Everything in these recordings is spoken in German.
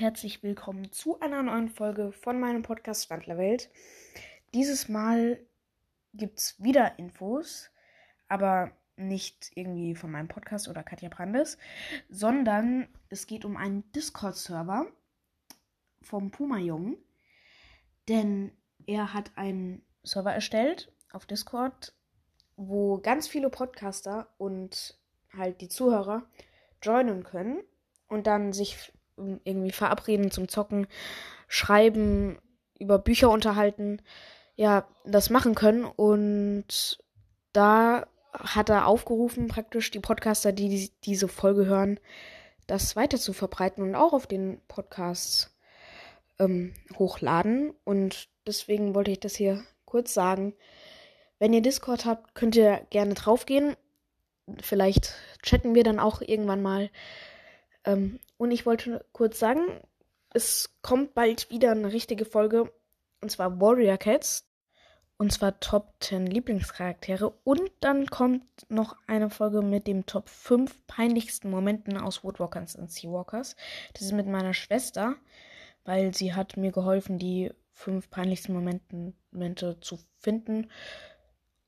herzlich willkommen zu einer neuen Folge von meinem Podcast Wandlerwelt. Dieses Mal gibt es wieder Infos, aber nicht irgendwie von meinem Podcast oder Katja Brandes, sondern es geht um einen Discord-Server vom Puma-Jungen, denn er hat einen Server erstellt auf Discord, wo ganz viele Podcaster und halt die Zuhörer joinen können und dann sich irgendwie verabreden zum Zocken, schreiben, über Bücher unterhalten, ja, das machen können. Und da hat er aufgerufen, praktisch die Podcaster, die, diese Folge hören, das weiter zu verbreiten und auch auf den Podcasts ähm, hochladen. Und deswegen wollte ich das hier kurz sagen. Wenn ihr Discord habt, könnt ihr gerne draufgehen. Vielleicht chatten wir dann auch irgendwann mal. Ähm, und ich wollte kurz sagen, es kommt bald wieder eine richtige Folge. Und zwar Warrior Cats. Und zwar Top 10 Lieblingscharaktere. Und dann kommt noch eine Folge mit dem Top 5 peinlichsten Momenten aus Woodwalkers und Seawalkers. Das ist mit meiner Schwester, weil sie hat mir geholfen, die fünf peinlichsten Momenten, Momente zu finden.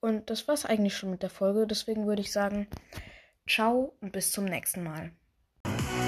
Und das war's eigentlich schon mit der Folge. Deswegen würde ich sagen, ciao und bis zum nächsten Mal.